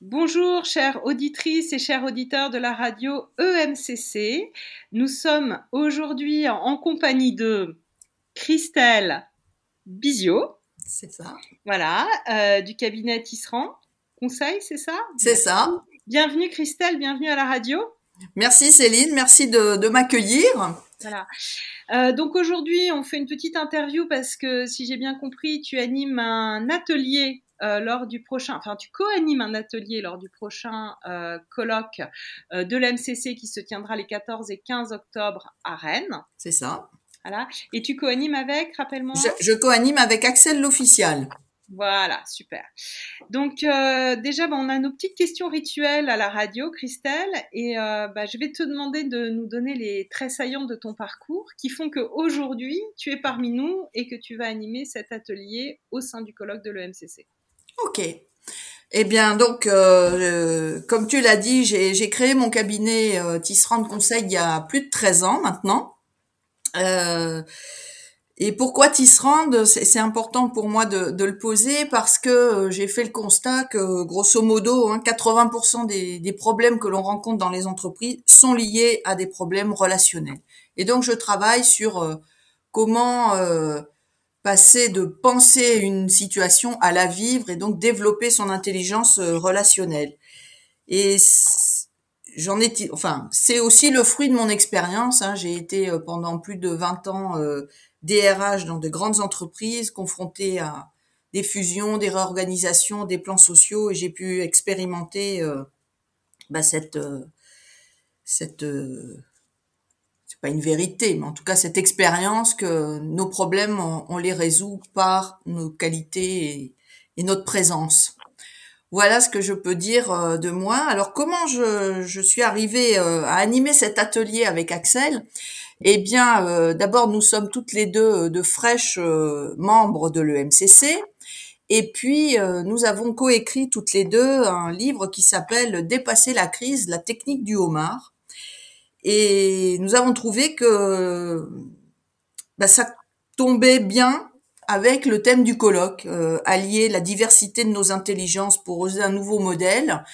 Bonjour chères auditrices et chers auditeurs de la radio EMCC. Nous sommes aujourd'hui en compagnie de Christelle Bizio. C'est ça. Voilà, euh, du cabinet Tisserand. Conseil, c'est ça? C'est ça. Bienvenue Christelle, bienvenue à la radio. Merci Céline, merci de, m'accueillir. Voilà. Euh, donc aujourd'hui, on fait une petite interview parce que si j'ai bien compris, tu animes un atelier euh, lors du prochain, enfin tu co-animes un atelier lors du prochain euh, colloque euh, de l'MCC qui se tiendra les 14 et 15 octobre à Rennes. C'est ça. Voilà. Et tu co-animes avec, rappelle-moi? Je, je co-anime avec Axel l'official. Voilà, super. Donc euh, déjà, bah, on a nos petites questions rituelles à la radio, Christelle, et euh, bah, je vais te demander de nous donner les traits saillants de ton parcours qui font qu'aujourd'hui, tu es parmi nous et que tu vas animer cet atelier au sein du colloque de l'EMCC. Ok. Eh bien, donc, euh, comme tu l'as dit, j'ai créé mon cabinet euh, Tisserand Conseil il y a plus de 13 ans maintenant. Euh, et pourquoi Tisserand? C'est important pour moi de, le poser parce que euh, j'ai fait le constat que, grosso modo, hein, 80% des, des, problèmes que l'on rencontre dans les entreprises sont liés à des problèmes relationnels. Et donc, je travaille sur euh, comment euh, passer de penser une situation à la vivre et donc développer son intelligence relationnelle. Et j'en ai, enfin, c'est aussi le fruit de mon expérience. Hein. J'ai été pendant plus de 20 ans DRH dans de grandes entreprises confrontées à des fusions, des réorganisations, des plans sociaux et j'ai pu expérimenter euh, bah, cette euh, cette euh, pas une vérité, mais en tout cas cette expérience que nos problèmes on, les résout par nos qualités et, notre présence. Voilà ce que je peux dire euh, de moi. Alors comment je, suis arrivée à animer cet atelier avec Axel? Eh bien, euh, d'abord, nous sommes toutes les deux euh, de fraîches euh, membres de l'EMCC. Et puis, nous avons coécrit toutes les deux un livre qui s'appelle Dépasser la crise, la technique du homard. Et nous avons trouvé que bah, ça tombait bien avec le thème du colloque, allier la diversité de nos intelligences pour oser un nouveau modèle.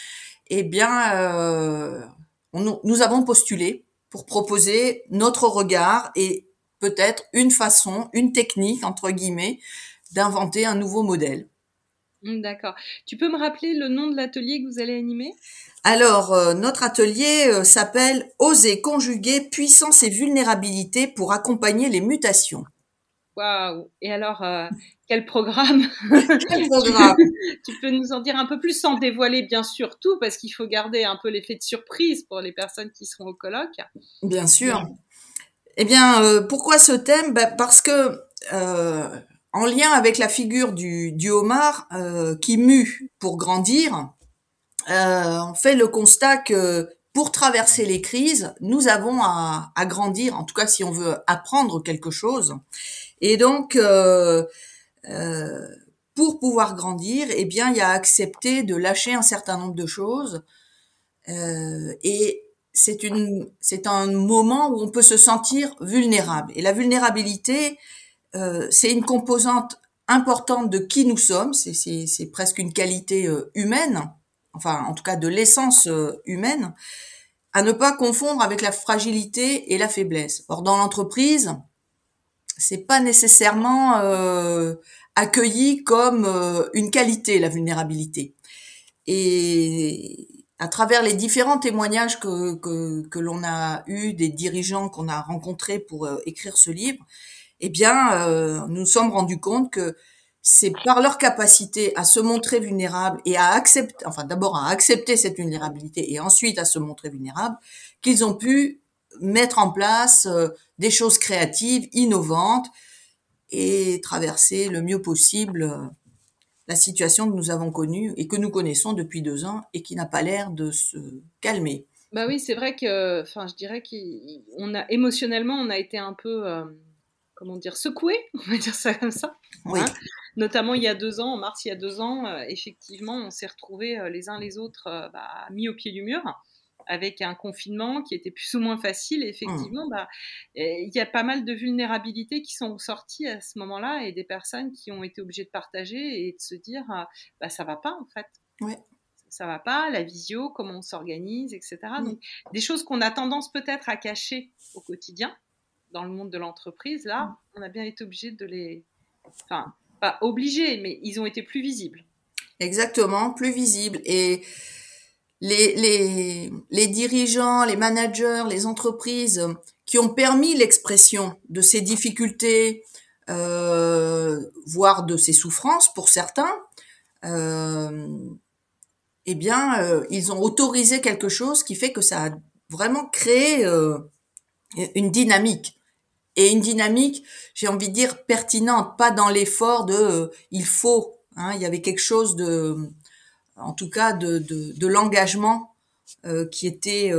Eh bien, nous avons postulé pour proposer notre regard et peut-être une façon, une technique, entre guillemets, d'inventer un nouveau modèle. Hmm, d'accord. Tu peux me rappeler le nom de l'atelier que vous allez animer? Alors, euh, notre atelier euh, s'appelle Oser conjuguer puissance et vulnérabilité pour accompagner les mutations. Waouh Et alors, euh, quel programme Quel programme? Tu peux nous en dire un peu plus sans dévoiler bien sûr tout, parce qu'il faut garder un peu l'effet de surprise pour les personnes qui seront au colloque. Bien sûr. Eh bien, pourquoi ce thème? Ben, Parce que, en lien avec la figure du, du homard euh, qui mue pour grandir, euh, on fait le constat que pour traverser les crises, nous avons à, à, grandir, en tout cas si on veut apprendre quelque chose. Et donc, euh, pour pouvoir grandir, eh bien, il y a accepté de lâcher un certain nombre de choses. Et c'est une, c'est un moment où on peut se sentir vulnérable. Et la vulnérabilité, euh, c'est une composante importante de qui nous sommes. C'est, presque une qualité euh, humaine, enfin, en tout cas de l'essence euh, humaine, à ne pas confondre avec la fragilité et la faiblesse. Or, dans l'entreprise, c'est pas nécessairement accueilli comme une qualité, la vulnérabilité. Et à travers les différents témoignages que, que, que l'on a eu des dirigeants qu'on a rencontrés pour écrire ce livre, eh bien, euh, nous nous sommes rendus compte que c'est par leur capacité à se montrer vulnérable et à accepter, enfin d'abord à accepter cette vulnérabilité et ensuite à se montrer vulnérable, qu'ils ont pu mettre en place des choses créatives, innovantes, et traverser le mieux possible euh, la situation que nous avons connue et que nous connaissons depuis deux ans et qui n'a pas l'air de se calmer. Bah oui, c'est vrai que, enfin, je dirais qu'on a émotionnellement, on a été un peu, euh, comment dire, secoué, on va dire ça comme ça. Oui. Hein. Notamment il y a deux ans, en mars il y a deux ans, euh, effectivement, on s'est retrouvés les uns les autres bah, mis au pied du mur avec un confinement qui était plus ou moins facile. Et effectivement, mmh. bah, il y a pas mal de vulnérabilités qui sont sorties à ce moment-là et des personnes qui ont été obligées de partager et de se dire, ah, bah, ça va pas en fait. Ouais. ça va pas, la visio, comment on s'organise, etc. Donc des choses qu'on a tendance peut-être à cacher au quotidien dans le monde de l'entreprise, là, on a bien été obligé de les, enfin pas obligés, mais ils ont été plus visibles. Exactement, plus visibles et les, les, les dirigeants, les managers, les entreprises qui ont permis l'expression de ces difficultés, euh, voire de ces souffrances pour certains, euh, eh bien, euh, ils ont autorisé quelque chose qui fait que ça a vraiment créé une dynamique. Et une dynamique, j'ai envie de dire, pertinente, pas dans l'effort de euh, il faut. Hein, il y avait quelque chose de, en tout cas, de, l'engagement qui était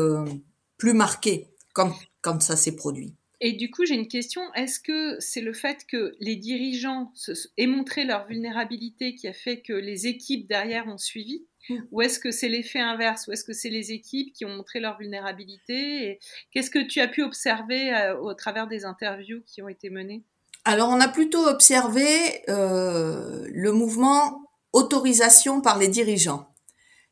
plus marqué quand, ça s'est produit. Et du coup, j'ai une question. Est-ce que c'est le fait que les dirigeants aient montré leur vulnérabilité qui a fait que les équipes derrière ont suivi? Ou est-ce que c'est l'effet inverse? Ou est-ce que c'est les équipes qui ont montré leur vulnérabilité? Qu'est-ce que tu as pu observer euh, au travers des interviews qui ont été menées? Alors, on a plutôt observé euh, le mouvement autorisation par les dirigeants.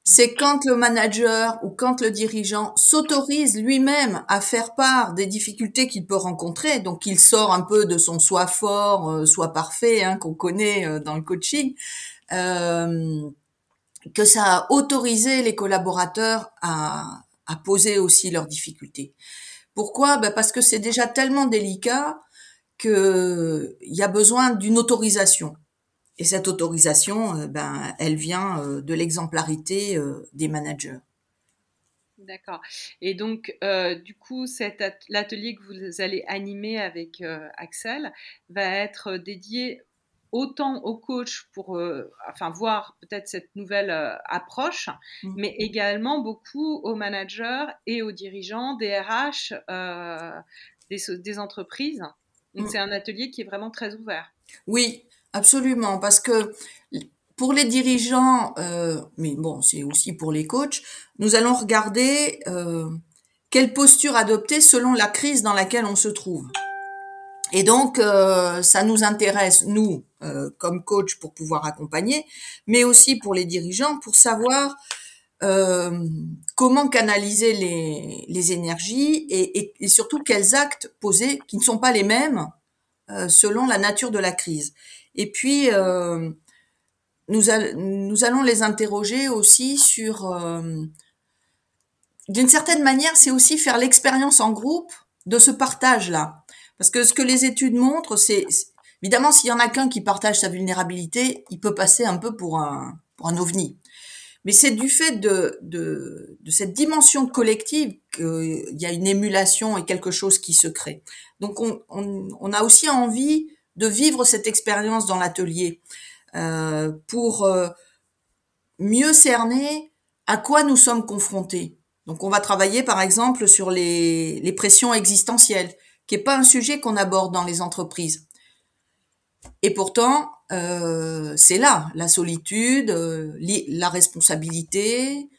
C'est quand le manager ou quand le dirigeant s'autorise lui-même à faire part des difficultés qu'il peut rencontrer, donc il sort un peu de son soi fort, euh, soi parfait hein, qu'on connaît dans le coaching, euh, que ça a autorisé les collaborateurs à, poser aussi leurs difficultés. Pourquoi? Ben Parce que c'est déjà tellement délicat qu'il y a besoin d'une autorisation. Et cette autorisation, euh, ben, elle vient euh, de l'exemplarité euh, des managers. D'accord. Et donc, du coup, l'atelier que vous allez animer avec Axel va être dédié autant aux coachs pour enfin, voir peut-être cette nouvelle approche, mmh. mais également beaucoup aux managers et aux dirigeants des RH des, des, entreprises. Donc, mmh. c'est un atelier qui est vraiment très ouvert. Oui, Absolument, parce que pour les dirigeants, euh, mais bon, c'est aussi pour les coachs, nous allons regarder euh, quelle posture adopter selon la crise dans laquelle on se trouve. Et donc, euh, ça nous intéresse, nous, comme coach, pour pouvoir accompagner, mais aussi pour les dirigeants, pour savoir comment canaliser les, les énergies et, et, et, surtout quels actes poser qui ne sont pas les mêmes selon la nature de la crise. Et puis, euh, nous, nous, allons les interroger aussi sur... Euh, d'une certaine manière, c'est aussi faire l'expérience en groupe de ce partage-là. Parce que ce que les études montrent, c'est... Évidemment, s'il y en a qu'un qui partage sa vulnérabilité, il peut passer un peu pour un, pour un ovni. Mais c'est du fait de, de, de, cette dimension collective qu'il y a une émulation et quelque chose qui se crée. Donc on, on, on a aussi envie de vivre cette expérience dans l'atelier euh, pour euh, mieux cerner à quoi nous sommes confrontés. Donc on va travailler par exemple sur les, les pressions existentielles, qui est pas un sujet qu'on aborde dans les entreprises. Et pourtant, euh, c'est là la solitude, euh, la responsabilité,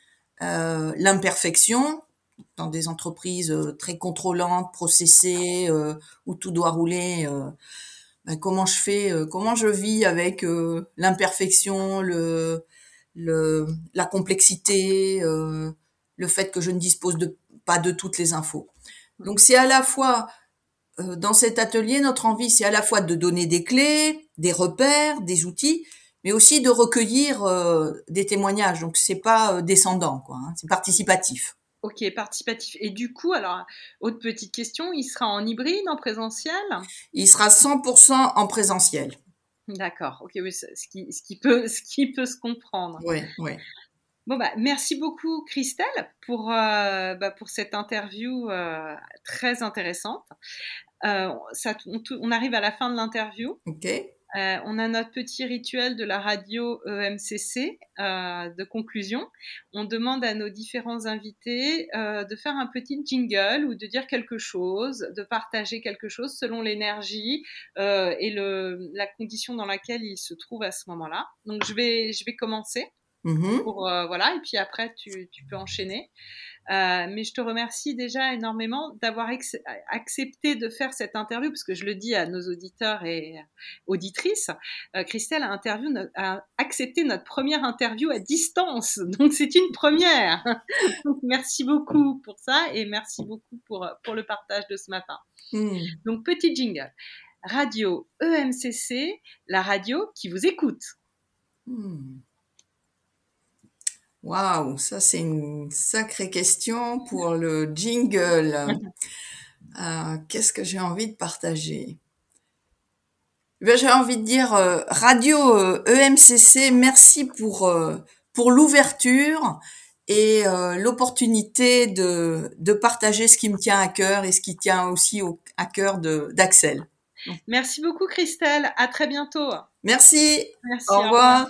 euh, l'imperfection dans des entreprises euh, très contrôlantes, processées, où tout doit rouler ben, comment je fais, comment je vis avec l'imperfection, le, le, la complexité, le fait que je ne dispose de, pas de toutes les infos. Donc c'est à la fois dans cet atelier notre envie, c'est à la fois de donner des clés, des repères, des outils, mais aussi de recueillir des témoignages. Donc c'est pas descendant, quoi. Hein, c'est participatif. Ok, participatif. Et du coup, alors, autre petite question, il sera en hybride, en présentiel? Il sera 100% en présentiel. D'accord, ok, oui, ce qui, ce, qui peut, ce qui peut se comprendre. Oui, oui. Bon, bah, merci beaucoup, Christelle, pour, euh, bah, pour cette interview euh, très intéressante. Euh, ça, on, on, arrive à la fin de l'interview. Ok. Euh, on a notre petit rituel de la radio EMCC euh, de conclusion. On demande à nos différents invités euh, de faire un petit jingle ou de dire quelque chose, de partager quelque chose selon l'énergie et le, la condition dans laquelle ils se trouvent à ce moment-là. Donc je vais, je vais commencer. Mhm. Pour, euh, voilà, et puis après, tu, tu peux enchaîner. Euh, mais je te remercie déjà énormément d'avoir accepté de faire cette interview, parce que je le dis à nos auditeurs et auditrices, euh, Christelle a, interview, a accepté notre première interview à distance, donc c'est une première. donc, merci beaucoup pour ça et merci beaucoup pour, pour le partage de ce matin. Hmm. Donc petit jingle. Radio EMCC, la radio qui vous écoute. Hmm. Waouh, ça c'est une sacrée question pour le jingle. Euh, Qu'est-ce que j'ai envie de partager? Ben, J'ai envie de dire euh, Radio euh, EMCC, merci pour, pour l'ouverture et l'opportunité de, de partager ce qui me tient à cœur et ce qui tient aussi au, à cœur d'Axel. Merci beaucoup Christelle, à très bientôt. Merci, Merci au revoir.